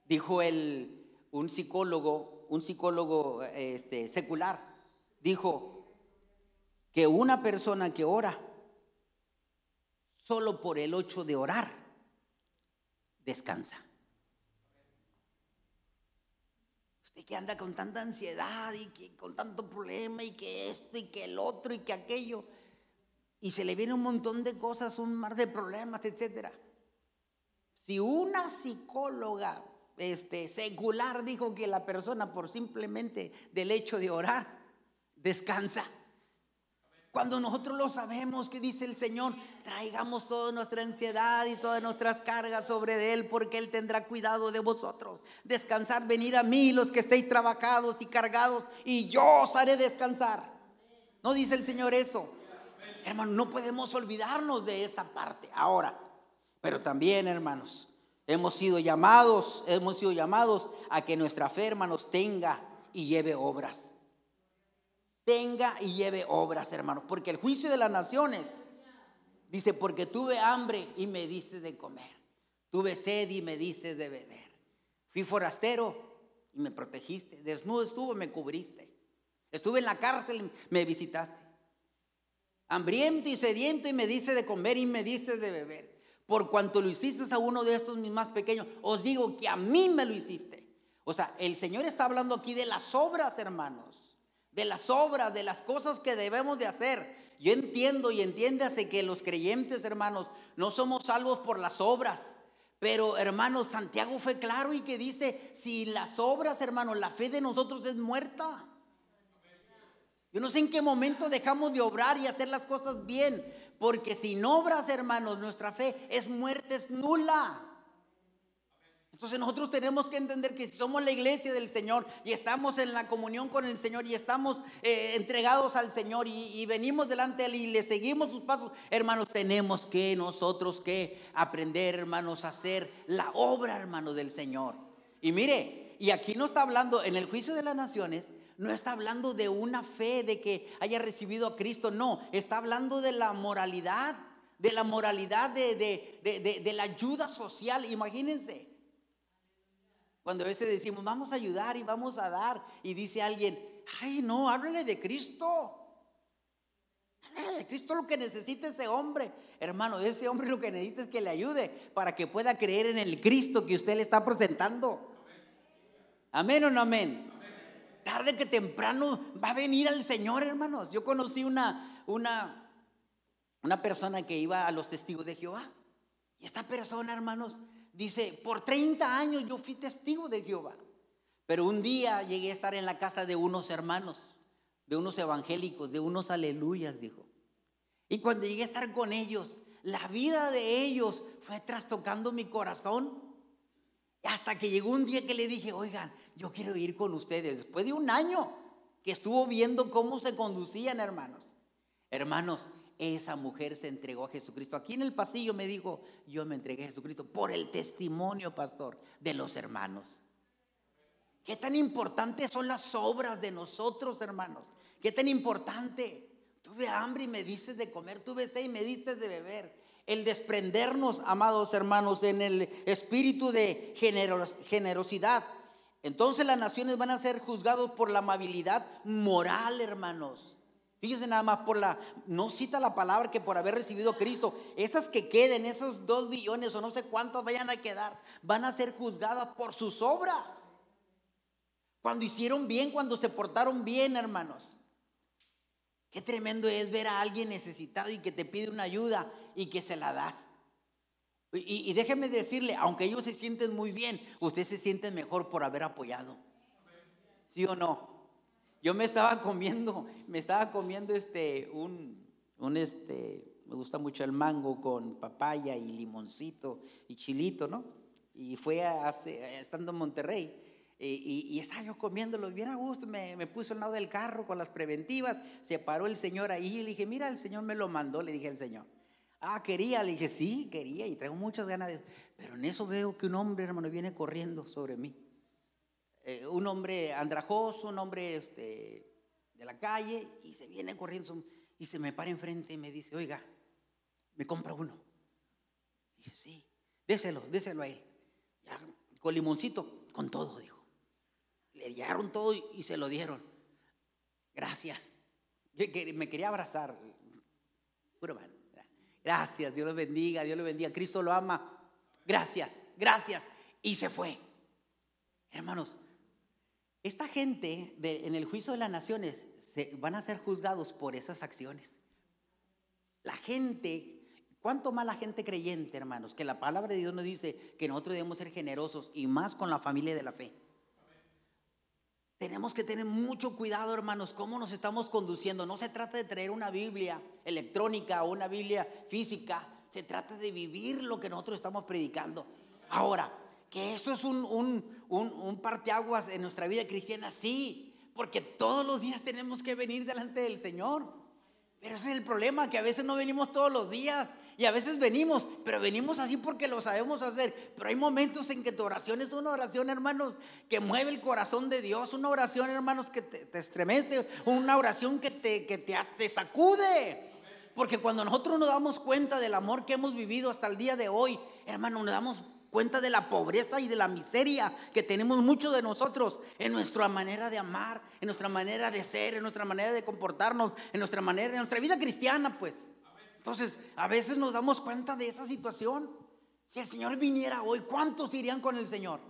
Dijo el, un psicólogo, un psicólogo este, secular, dijo que una persona que ora solo por el hecho de orar, descansa. Usted que anda con tanta ansiedad y que con tanto problema y que esto y que el otro y que aquello, y se le viene un montón de cosas, un mar de problemas, etcétera. Si una psicóloga este, secular dijo que la persona por simplemente del hecho de orar descansa. Cuando nosotros lo sabemos que dice el Señor, traigamos toda nuestra ansiedad y todas nuestras cargas sobre Él, porque Él tendrá cuidado de vosotros. Descansar, venir a mí los que estéis trabajados y cargados, y yo os haré descansar. ¿No dice el Señor eso? Hermano, no podemos olvidarnos de esa parte ahora. Pero también, hermanos, hemos sido llamados, hemos sido llamados a que nuestra fe, hermanos, tenga y lleve obras tenga y lleve obras, hermanos. Porque el juicio de las naciones dice, porque tuve hambre y me diste de comer. Tuve sed y me diste de beber. Fui forastero y me protegiste. Desnudo estuve me cubriste. Estuve en la cárcel y me visitaste. Hambriento y sediento y me diste de comer y me diste de beber. Por cuanto lo hiciste a uno de estos mis más pequeños, os digo que a mí me lo hiciste. O sea, el Señor está hablando aquí de las obras, hermanos de las obras, de las cosas que debemos de hacer. Yo entiendo y entiéndase que los creyentes, hermanos, no somos salvos por las obras. Pero, hermanos, Santiago fue claro y que dice, si las obras, hermanos, la fe de nosotros es muerta. Yo no sé en qué momento dejamos de obrar y hacer las cosas bien, porque sin obras, hermanos, nuestra fe es muerte, es nula. Entonces nosotros tenemos que entender que si somos la iglesia del Señor y estamos en la comunión con el Señor y estamos eh, entregados al Señor y, venimos delante de Él y le seguimos sus pasos, hermanos, tenemos que nosotros que aprender, hermanos, a hacer la obra, hermano, del Señor. Y mire, y aquí no está hablando, en el juicio de las naciones, no está hablando de una fe de que haya recibido a Cristo, no, está hablando de la moralidad, de la moralidad de, de, de la ayuda social, imagínense. Cuando a veces decimos, vamos a ayudar y vamos a dar, y dice alguien, ay, no, háblale de Cristo. Háblale de Cristo lo que necesita ese hombre. Hermano, ese hombre lo que necesita es que le ayude para que pueda creer en el Cristo que usted le está presentando. Amén o no amén. Tarde que temprano va a venir al Señor, hermanos. Yo conocí una, una, una persona que iba a los testigos de Jehová. Y esta persona, hermanos, Dice, por 30 años yo fui testigo de Jehová. Pero un día llegué a estar en la casa de unos hermanos, de unos evangélicos, de unos aleluyas, dijo. Y cuando llegué a estar con ellos, la vida de ellos fue trastocando mi corazón. Hasta que llegó un día que le dije, oigan, yo quiero ir con ustedes. Después de un año que estuvo viendo cómo se conducían, hermanos. Hermanos, esa mujer se entregó a Jesucristo. Aquí en el pasillo me dijo, yo me entregué a Jesucristo por el testimonio, pastor, de los hermanos. ¿Qué tan importantes son las obras de nosotros, hermanos? ¿Qué tan importante? Tuve hambre y me diste de comer, tuve sed y me diste de beber. El desprendernos, amados hermanos, en el espíritu de generosidad. Entonces las naciones van a ser juzgados por la amabilidad moral, hermanos. Fíjense nada más por la, no cita la palabra que por haber recibido Cristo, esas que queden, esos dos billones o no sé cuántas vayan a quedar, van a ser juzgadas por sus obras. Cuando hicieron bien, cuando se portaron bien, hermanos. Qué tremendo es ver a alguien necesitado y que te pide una ayuda y que se la das. Y, déjeme decirle, aunque ellos se sienten muy bien, usted se siente mejor por haber apoyado. ¿Sí o no? Yo me estaba comiendo, me estaba comiendo este, un, un este, me gusta mucho el mango con papaya y limoncito y chilito, ¿no? Y fue hace, estando en Monterrey. Y, estaba yo comiéndolo bien a gusto, me, me puso al lado del carro con las preventivas, se paró el Señor ahí y le dije, mira, el Señor me lo mandó, le dije al Señor. Ah, quería, le dije, sí, quería y traigo muchas ganas de... Pero en eso veo que un hombre, hermano, viene corriendo sobre mí. Eh, un hombre andrajoso, un hombre este, de la calle, y se viene corriendo y se me para enfrente y me dice, oiga, me compra uno. Y dije, sí, déselo, déselo a él. con limoncito, con todo, dijo. Le dieron todo y, se lo dieron. Gracias. me quería abrazar. Puro Gracias, Dios lo bendiga, Dios lo bendiga. Cristo lo ama. Gracias, gracias. Y se fue. Hermanos, esta gente en el juicio de las naciones se, van a ser juzgados por esas acciones. La gente, ¿cuánto más la gente creyente, hermanos? Que la palabra de Dios nos dice que nosotros debemos ser generosos y más con la familia de la fe. Tenemos que tener mucho cuidado, hermanos, cómo nos estamos conduciendo. No se trata de traer una Biblia electrónica o una Biblia física. Se trata de vivir lo que nosotros estamos predicando. Ahora, que eso es un, un, un, parteaguas en nuestra vida cristiana, sí, porque todos los días tenemos que venir delante del Señor. Pero ese es el problema, que a veces no venimos todos los días. Y a veces venimos, pero venimos así porque lo sabemos hacer. Pero hay momentos en que tu oración es una oración, hermanos, que mueve el corazón de Dios. Una oración, hermanos, que te, estremece. Una oración que te, que te, te sacude. Porque cuando nosotros nos damos cuenta del amor que hemos vivido hasta el día de hoy, hermanos, nos damos cuenta de la pobreza y de la miseria que tenemos muchos de nosotros en nuestra manera de amar, en nuestra manera de ser, en nuestra manera de comportarnos, en nuestra manera, en nuestra vida cristiana, pues. Entonces, a veces nos damos cuenta de esa situación. Si el Señor viniera hoy, ¿cuántos irían con el Señor?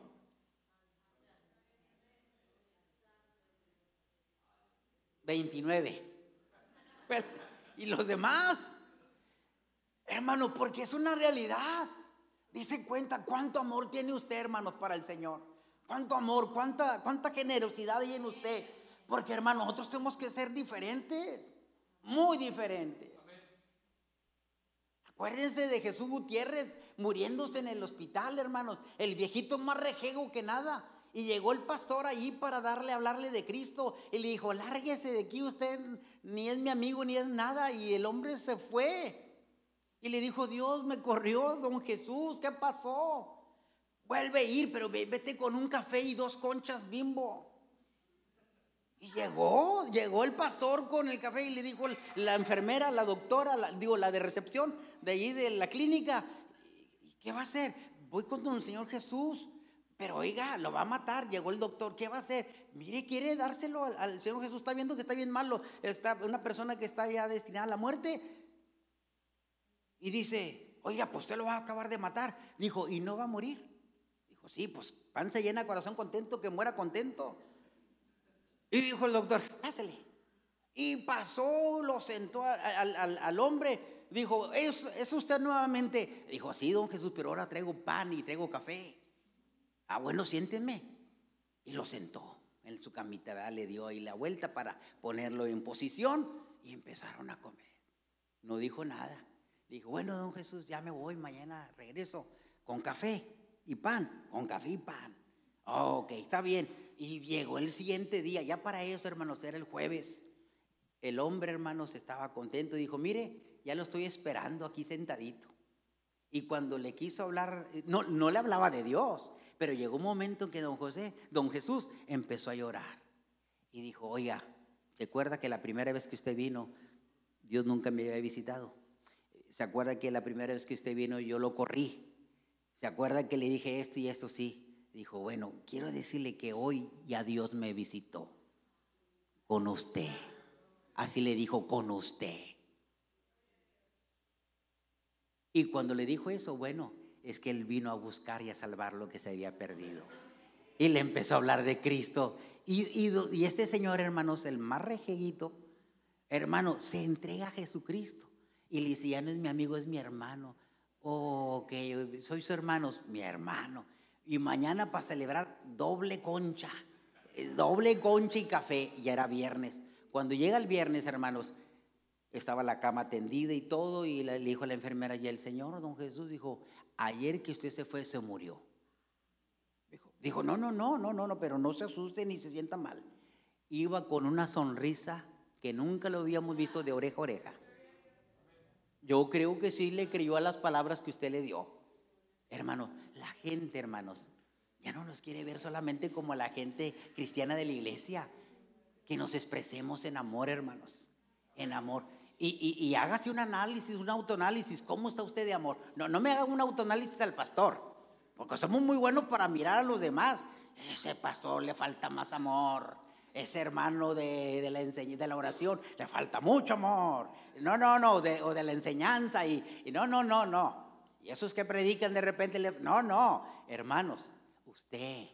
Veintinueve. ¿Y los demás? Hermano, porque es una realidad. Dice cuenta cuánto amor tiene usted, hermanos, para el Señor. Cuánto amor, cuánta, cuánta generosidad hay en usted. Porque, hermano, nosotros tenemos que ser diferentes. Muy diferentes. Acuérdense de Jesús Gutiérrez muriéndose en el hospital, hermanos. El viejito más rejego que nada. Y llegó el pastor ahí para darle, hablarle de Cristo. Y le dijo, lárguese de aquí, usted ni es mi amigo ni es nada. Y el hombre se fue. Y le dijo, Dios me corrió, don Jesús, ¿qué pasó? Vuelve a ir, pero vete con un café y dos conchas bimbo. Y llegó, llegó el pastor con el café y le dijo la enfermera, la doctora, digo, la de recepción de ahí de la clínica, ¿qué va a hacer? Voy con el Señor Jesús, pero oiga, lo va a matar. Llegó el doctor, ¿qué va a hacer? Mire, quiere dárselo al, Señor Jesús, está viendo que está bien malo, está una persona que está ya destinada a la muerte. Y dice, oiga, pues usted lo va a acabar de matar. Dijo, ¿y no va a morir? Dijo, sí, pues panza llena, corazón contento, que muera contento. Y dijo el doctor, pásale. Y pasó, lo sentó al, hombre. Dijo, ¿Es, usted nuevamente? Dijo, sí, don Jesús, pero ahora traigo pan y traigo café. Ah, bueno, siéntenme. Y lo sentó en su camita, le dio ahí la vuelta para ponerlo en posición y empezaron a comer. No dijo nada. Dijo, bueno, don Jesús, ya me voy, mañana regreso con café y pan, con café y pan. ok, está bien. Y llegó el siguiente día, ya para eso, hermanos, era el jueves. El hombre, hermanos, estaba contento y dijo, mire, ya lo estoy esperando aquí sentadito. Y cuando le quiso hablar, no, no le hablaba de Dios, pero llegó un momento en que don José, don Jesús empezó a llorar. Y dijo, oiga, ¿se acuerda que la primera vez que usted vino, Dios nunca me había visitado? ¿Se acuerda que la primera vez que usted vino yo lo corrí? ¿Se acuerda que le dije esto y esto sí? dijo, bueno, quiero decirle que hoy ya Dios me visitó con usted. Así le dijo, con usted. Y cuando le dijo eso, bueno, es que él vino a buscar y a salvar lo que se había perdido. Y le empezó a hablar de Cristo. Y, y, este señor, hermanos, el más rejeguito, hermano, se entrega a Jesucristo. Y le dice, ya no es mi amigo, es mi hermano. Oh, ok, soy su hermano, mi hermano y mañana para celebrar doble concha, doble concha y café, ya era viernes. Cuando llega el viernes, hermanos, estaba la cama tendida y todo, y le dijo a la enfermera, y el Señor, don Jesús, dijo, ayer que usted se fue, se murió. Dijo, no, no, no, no, no, no, pero no se asuste ni se sienta mal. Iba con una sonrisa que nunca lo habíamos visto de oreja a oreja. Yo creo que sí le creyó a las palabras que usted le dio. Hermano, la gente, hermanos, ya no nos quiere ver solamente como la gente cristiana de la iglesia. Que nos expresemos en amor, hermanos. En amor. Y, hágase un análisis, un autoanálisis. ¿Cómo está usted de amor? No, no me haga un autoanálisis al pastor. Porque somos muy buenos para mirar a los demás. Ese pastor le falta más amor. ese hermano de, la, de la oración le falta mucho amor. No, no, no, de, o de la enseñanza y, y no, no, no, no. Y esos que predican de repente, no, no, hermanos, usted,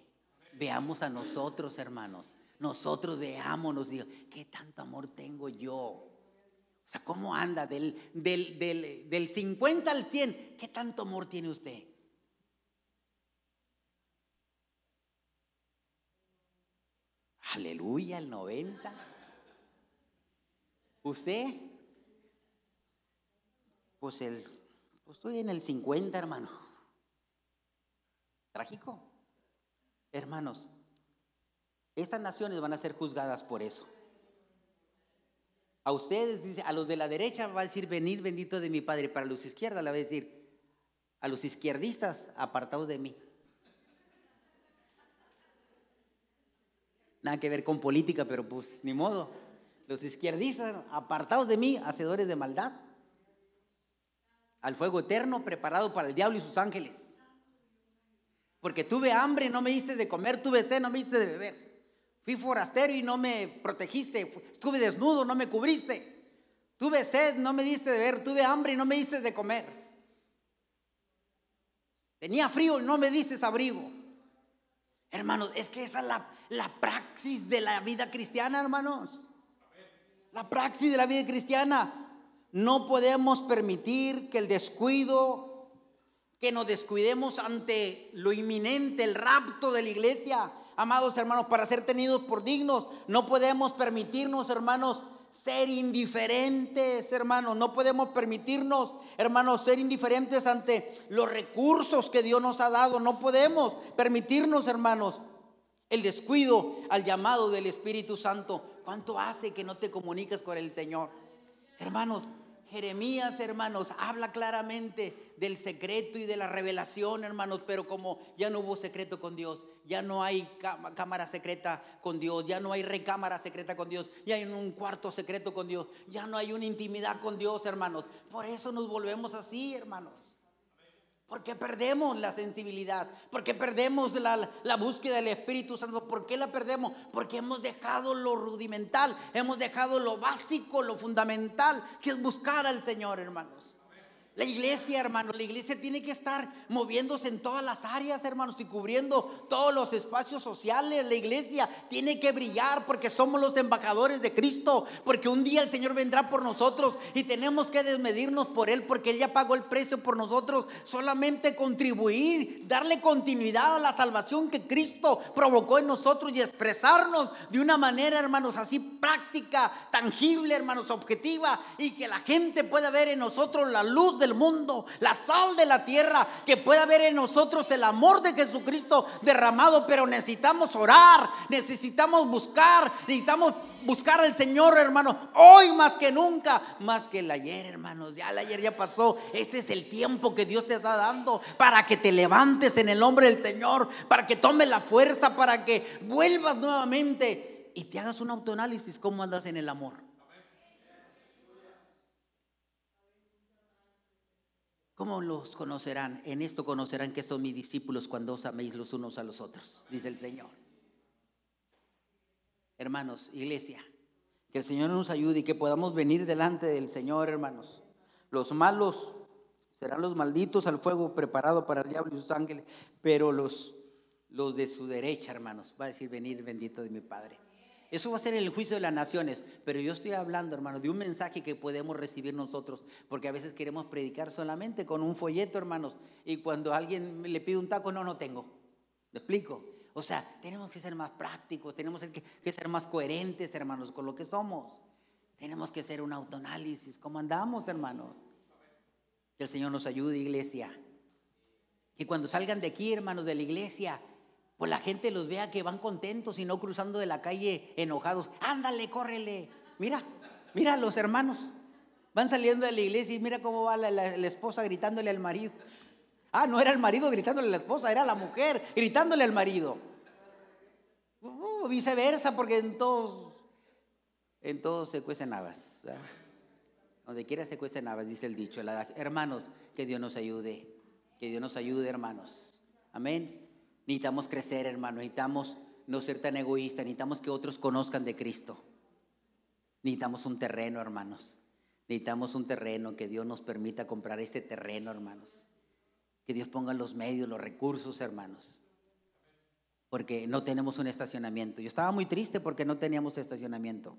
veamos a nosotros, hermanos. Nosotros veámonos, digo, ¿qué tanto amor tengo yo? O sea, ¿cómo anda del, del, del, del 50 al 100? ¿Qué tanto amor tiene usted? Aleluya, el 90. ¿Usted? Pues el pues estoy en el 50, hermano. Trágico. Hermanos, estas naciones van a ser juzgadas por eso. A ustedes, dice, a los de la derecha va a decir, venir bendito de mi Padre. Para los izquierdas le va a decir, a los izquierdistas, apartados de mí. Nada que ver con política, pero pues ni modo. Los izquierdistas, apartados de mí, hacedores de maldad al fuego eterno preparado para el diablo y sus ángeles. Porque tuve hambre no me diste de comer, tuve sed, no me diste de beber. Fui forastero y no me protegiste, estuve desnudo, no me cubriste. Tuve sed, no me diste de beber, tuve hambre y no me diste de comer. Tenía frío y no me diste abrigo. Hermanos, es que esa es la, la praxis de la vida cristiana, hermanos. La praxis de la vida cristiana. No podemos permitir que el descuido, que nos descuidemos ante lo inminente, el rapto de la iglesia. Amados hermanos, para ser tenidos por dignos, no podemos permitirnos, hermanos, ser indiferentes, hermanos. No podemos permitirnos, hermanos, ser indiferentes ante los recursos que Dios nos ha dado. No podemos permitirnos, hermanos, el descuido al llamado del Espíritu Santo. ¿Cuánto hace que no te comuniques con el Señor? Hermanos, Jeremías, hermanos, habla claramente del secreto y de la revelación, hermanos, pero como ya no hubo secreto con Dios, ya no hay cámara secreta con Dios, ya no hay recámara secreta con Dios, ya hay un cuarto secreto con Dios, ya no hay una intimidad con Dios, hermanos. Por eso nos volvemos así, hermanos. Porque perdemos la sensibilidad, porque perdemos la, la, búsqueda del Espíritu Santo. ¿Por qué la perdemos? Porque hemos dejado lo rudimental, hemos dejado lo básico, lo fundamental, que es buscar al Señor, hermanos. La iglesia, hermanos, la iglesia tiene que estar moviéndose en todas las áreas, hermanos, y cubriendo todos los espacios sociales. La iglesia tiene que brillar porque somos los embajadores de Cristo, porque un día el Señor vendrá por nosotros y tenemos que desmedirnos por Él, porque Él ya pagó el precio por nosotros. Solamente contribuir, darle continuidad a la salvación que Cristo provocó en nosotros y expresarnos de una manera, hermanos, así práctica, tangible, hermanos, objetiva, y que la gente pueda ver en nosotros la luz del mundo, la sal de la tierra, que pueda haber en nosotros el amor de Jesucristo derramado, pero necesitamos orar, necesitamos buscar, necesitamos buscar al Señor, hermano, hoy más que nunca, más que el ayer, hermanos. Ya el ayer ya pasó. Este es el tiempo que Dios te está dando para que te levantes en el nombre del Señor, para que tomes la fuerza, para que vuelvas nuevamente y te hagas un autoanálisis cómo andas en el amor. ¿Cómo los conocerán? En esto conocerán que son mis discípulos cuando os améis los unos a los otros, dice el Señor. Hermanos, iglesia, que el Señor nos ayude y que podamos venir delante del Señor, hermanos. Los malos serán los malditos al fuego preparado para el diablo y sus ángeles, pero los, los de su derecha, hermanos, va a decir, venir bendito de mi Padre. Eso va a ser el juicio de las naciones. Pero yo estoy hablando, hermano, de un mensaje que podemos recibir nosotros. Porque a veces queremos predicar solamente con un folleto, hermanos. Y cuando alguien le pide un taco, no, no tengo. ¿Me explico? O sea, tenemos que ser más prácticos, tenemos que, ser más coherentes, hermanos, con lo que somos. Tenemos que hacer un autoanálisis. ¿Cómo andamos, hermanos? Que el Señor nos ayude, iglesia. Que cuando salgan de aquí, hermanos, de la iglesia, pues la gente los vea que van contentos y no cruzando de la calle enojados. Ándale, córrele. Mira, mira los hermanos. Van saliendo de la iglesia y mira cómo va la, esposa gritándole al marido. Ah, no era el marido gritándole a la esposa, era la mujer gritándole al marido. Uh, viceversa, porque en todos, en todos se cuecen habas. Donde quiera se cuecen habas, dice el dicho. Hermanos, que Dios nos ayude. Que Dios nos ayude, hermanos. Amén. Necesitamos crecer, hermano. Necesitamos no ser tan egoísta, necesitamos que otros conozcan de Cristo. Necesitamos un terreno, hermanos. Necesitamos un terreno, que Dios nos permita comprar este terreno, hermanos. Que Dios ponga los medios, los recursos, hermanos. Porque no tenemos un estacionamiento. Yo estaba muy triste porque no teníamos estacionamiento.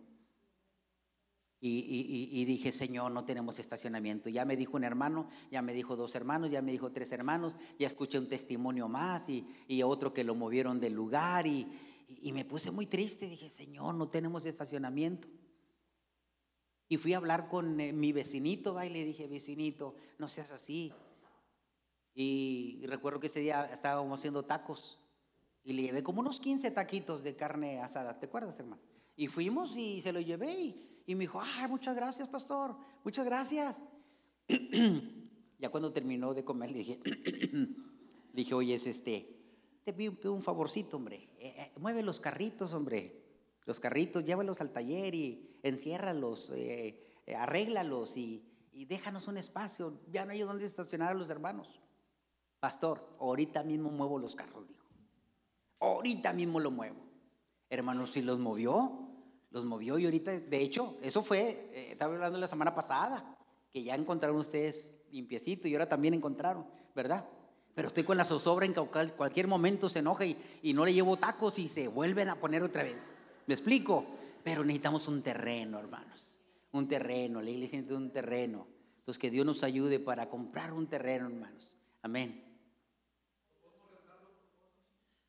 Y, dije, Señor, no tenemos estacionamiento. Ya me dijo un hermano, ya me dijo dos hermanos, ya me dijo tres hermanos, ya escuché un testimonio más y, otro que lo movieron del lugar y, me puse muy triste. Dije, Señor, no tenemos estacionamiento. Y fui a hablar con eh, mi vecinito, y le dije, vecinito, no seas así. Y recuerdo que ese día estábamos haciendo tacos y le llevé como unos 15 taquitos de carne asada. ¿Te acuerdas, hermano? Y fuimos y se lo llevé y y me dijo, ay, muchas gracias, pastor, muchas gracias. ya cuando terminó de comer, le dije, le dije, oye, es este, te pido un favorcito, hombre, eh, eh, mueve los carritos, hombre, los carritos, llévalos al taller y enciérralos, eh, eh arréglalos y, y déjanos un espacio, ya no hay donde estacionar a los hermanos. Pastor, ahorita mismo muevo los carros, dijo. Ahorita mismo lo muevo. Hermanos, si los movió, los movió y ahorita, de hecho, eso fue, eh, estaba hablando la semana pasada, que ya encontraron ustedes limpiecito y ahora también encontraron, ¿verdad? Pero estoy con la zozobra en que cualquier momento se enoja y, y no le llevo tacos y se vuelven a poner otra vez. ¿Me explico? Pero necesitamos un terreno, hermanos. Un terreno, la iglesia necesita un terreno. Entonces que Dios nos ayude para comprar un terreno, hermanos. Amén.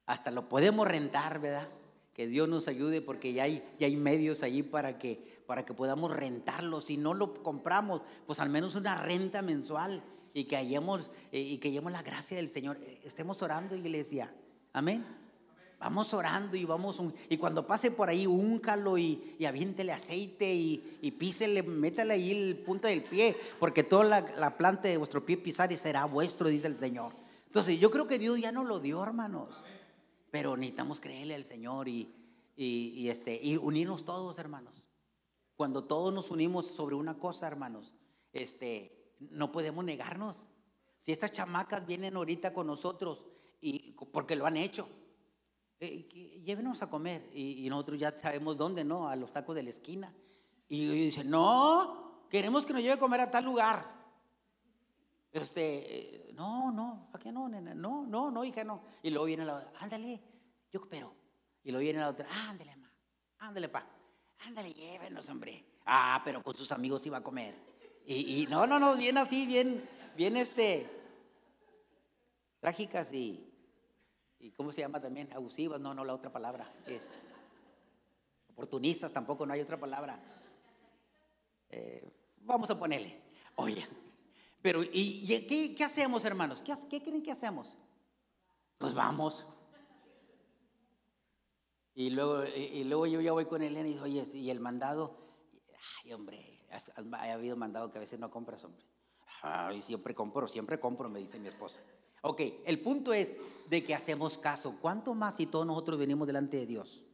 Hasta lo podemos rentar, ¿verdad? Que Dios nos ayude porque ya hay, ya hay medios allí para que, para que podamos rentarlo. Si no lo compramos, pues al menos una renta mensual y que hayamos, eh, y que hayamos la gracia del Señor. Eh, estemos orando, iglesia. Amén. Vamos orando y vamos, y cuando pase por ahí, úncalo y, y aviéntele aceite y, y písele, métale ahí el punta del pie, porque toda la, la planta de vuestro pie pisar y será vuestro, dice el Señor. Entonces, yo creo que Dios ya no lo dio, hermanos. Pero necesitamos creerle al Señor y, y, este, y unirnos todos, hermanos. Cuando todos nos unimos sobre una cosa, hermanos, este, no podemos negarnos. Si estas chamacas vienen ahorita con nosotros y porque lo han hecho, eh, llévenos a comer y, nosotros ya sabemos dónde, ¿no? A los tacos de la esquina. Y, dicen, no, queremos que nos lleve a comer a tal lugar. Este, eh, no, no, ¿para qué no, nena? No, no, no, hija, no. Y luego viene la otra, ándale, yo coopero. Y luego viene la otra, ándale, ma, ándale, pa, ándale, llévenos, hombre. Ah, pero con sus amigos iba a comer. Y, y no, no, no, bien así, bien, bien este, trágicas y, y ¿cómo se llama también? Abusivas, no, no, la otra palabra es oportunistas, tampoco no hay otra palabra. Eh, vamos a ponerle, oye, pero, ¿y, qué, hacemos, hermanos? ¿Qué, creen que hacemos? Pues vamos. Y luego, y, luego yo ya voy con Elena y digo, oye, y el mandado, ay, hombre, ha habido mandado que a veces no compras, hombre. Ay, siempre compro, siempre compro, me dice mi esposa. Ok, el punto es de que hacemos caso. ¿Cuánto más si todos nosotros venimos delante de Dios?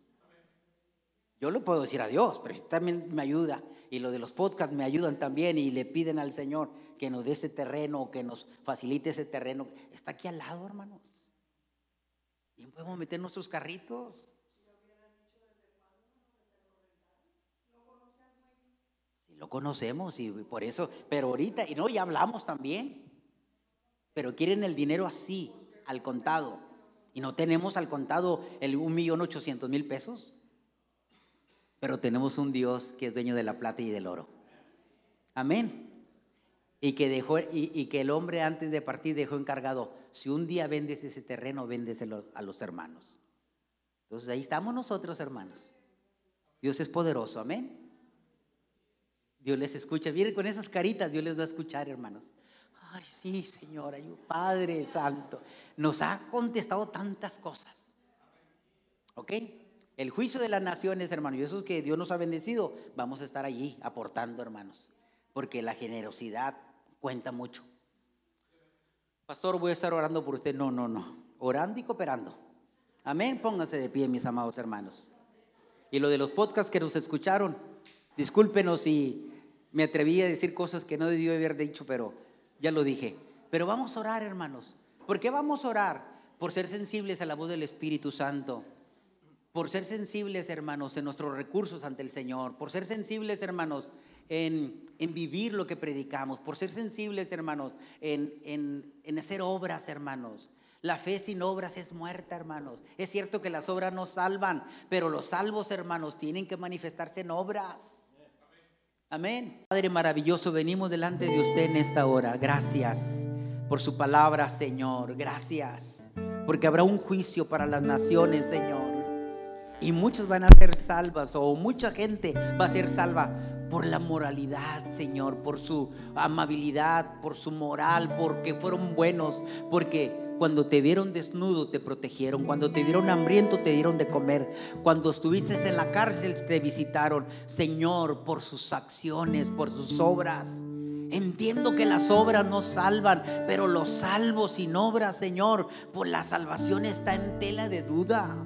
Yo lo puedo decir a Dios, pero también me ayuda. Y lo de los podcasts me ayudan también y le piden al Señor que nos dé ese terreno, que nos facilite ese terreno. Está aquí al lado, hermanos. Bien podemos meter nuestros carritos. Sí, lo conocemos y por eso, pero ahorita, y no, ya hablamos también. Pero quieren el dinero así, al contado. Y no tenemos al contado el un millón ochocientos mil pesos. Pero tenemos un Dios que es dueño de la plata y del oro. Amén. Y que, dejó, y, que el hombre antes de partir dejó encargado, si un día vendes ese terreno, véndeselo a los hermanos. Entonces ahí estamos nosotros, hermanos. Dios es poderoso, amén. Dios les escucha. Miren con esas caritas, Dios les va a escuchar, hermanos. Ay, sí, Señor, ay, Padre Santo. Nos ha contestado tantas cosas. ¿Ok? El juicio de las naciones, hermanos, y eso es que Dios nos ha bendecido, vamos a estar allí aportando, hermanos, porque la generosidad cuenta mucho. Pastor, voy a estar orando por usted. No, no, no. Orando y cooperando. Amén. Pónganse de pie, mis amados hermanos. Y lo de los podcasts que nos escucharon, discúlpenos si me atreví a decir cosas que no debí haber dicho, pero ya lo dije. Pero vamos a orar, hermanos. ¿Por qué vamos a orar? Por ser sensibles a la voz del Espíritu Santo por ser sensibles, hermanos, en nuestros recursos ante el Señor, por ser sensibles, hermanos, en, vivir lo que predicamos, por ser sensibles, hermanos, en, en hacer obras, hermanos. La fe sin obras es muerta, hermanos. Es cierto que las obras no salvan, pero los salvos, hermanos, tienen que manifestarse en obras. Amén. Padre maravilloso, venimos delante de usted en esta hora. Gracias por su palabra, Señor. Gracias. Porque habrá un juicio para las naciones, Señor. Y muchos van a ser salvas o mucha gente va a ser salva por la moralidad, Señor, por su amabilidad, por su moral, porque fueron buenos, porque cuando te vieron desnudo te protegieron, cuando te vieron hambriento te dieron de comer, cuando estuviste en la cárcel te visitaron, Señor, por sus acciones, por sus obras. Entiendo que las obras no salvan, pero los salvos sin obras, Señor, pues la salvación está en tela de duda.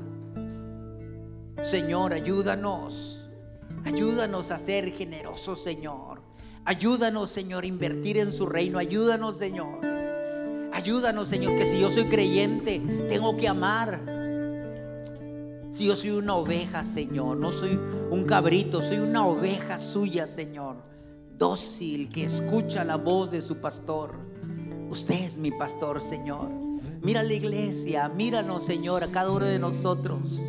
Señor, ayúdanos. Ayúdanos a ser generosos, Señor. Ayúdanos, Señor, a invertir en su reino. Ayúdanos, Señor. Ayúdanos, Señor, que si yo soy creyente, tengo que amar. Si yo soy una oveja, Señor, no soy un cabrito, soy una oveja suya, Señor. Dócil, que escucha la voz de su pastor. Usted es mi pastor, Señor. Mira la iglesia, míranos, Señor, a cada uno de nosotros.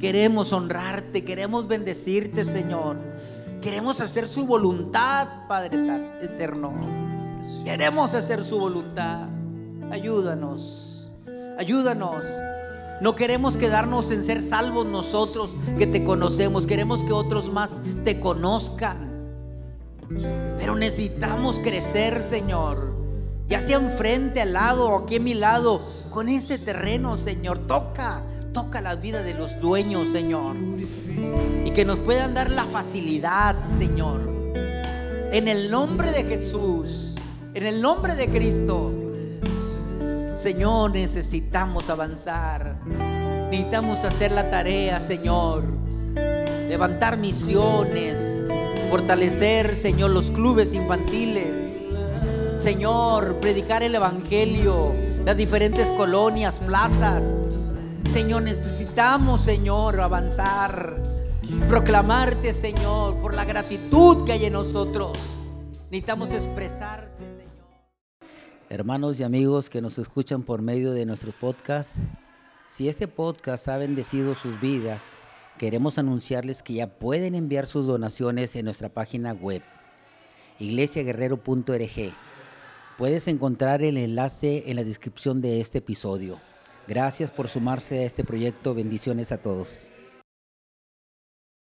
Queremos honrarte, queremos bendecirte, Señor. Queremos hacer su voluntad, Padre eterno. Queremos hacer su voluntad. Ayúdanos, ayúdanos. No queremos quedarnos en ser salvos nosotros que te conocemos. Queremos que otros más te conozcan. Pero necesitamos crecer, Señor. Ya sea enfrente, al lado aquí a mi lado, con ese terreno, Señor. Toca, Toca la vida de los dueños, Señor. Y que nos puedan dar la facilidad, Señor. En el nombre de Jesús, en el nombre de Cristo. Señor, necesitamos avanzar. Necesitamos hacer la tarea, Señor. Levantar misiones. Fortalecer, Señor, los clubes infantiles. Señor, predicar el Evangelio. Las diferentes colonias, plazas Señor, necesitamos, Señor, avanzar, proclamarte, Señor, por la gratitud que hay en nosotros. Necesitamos expresarte, Señor. Hermanos y amigos que nos escuchan por medio de nuestros podcasts, si este podcast ha bendecido sus vidas, queremos anunciarles que ya pueden enviar sus donaciones en nuestra página web, iglesiaguerrero.org. Puedes encontrar el enlace en la descripción de este episodio. Gracias por sumarse a este proyecto. Bendiciones a todos.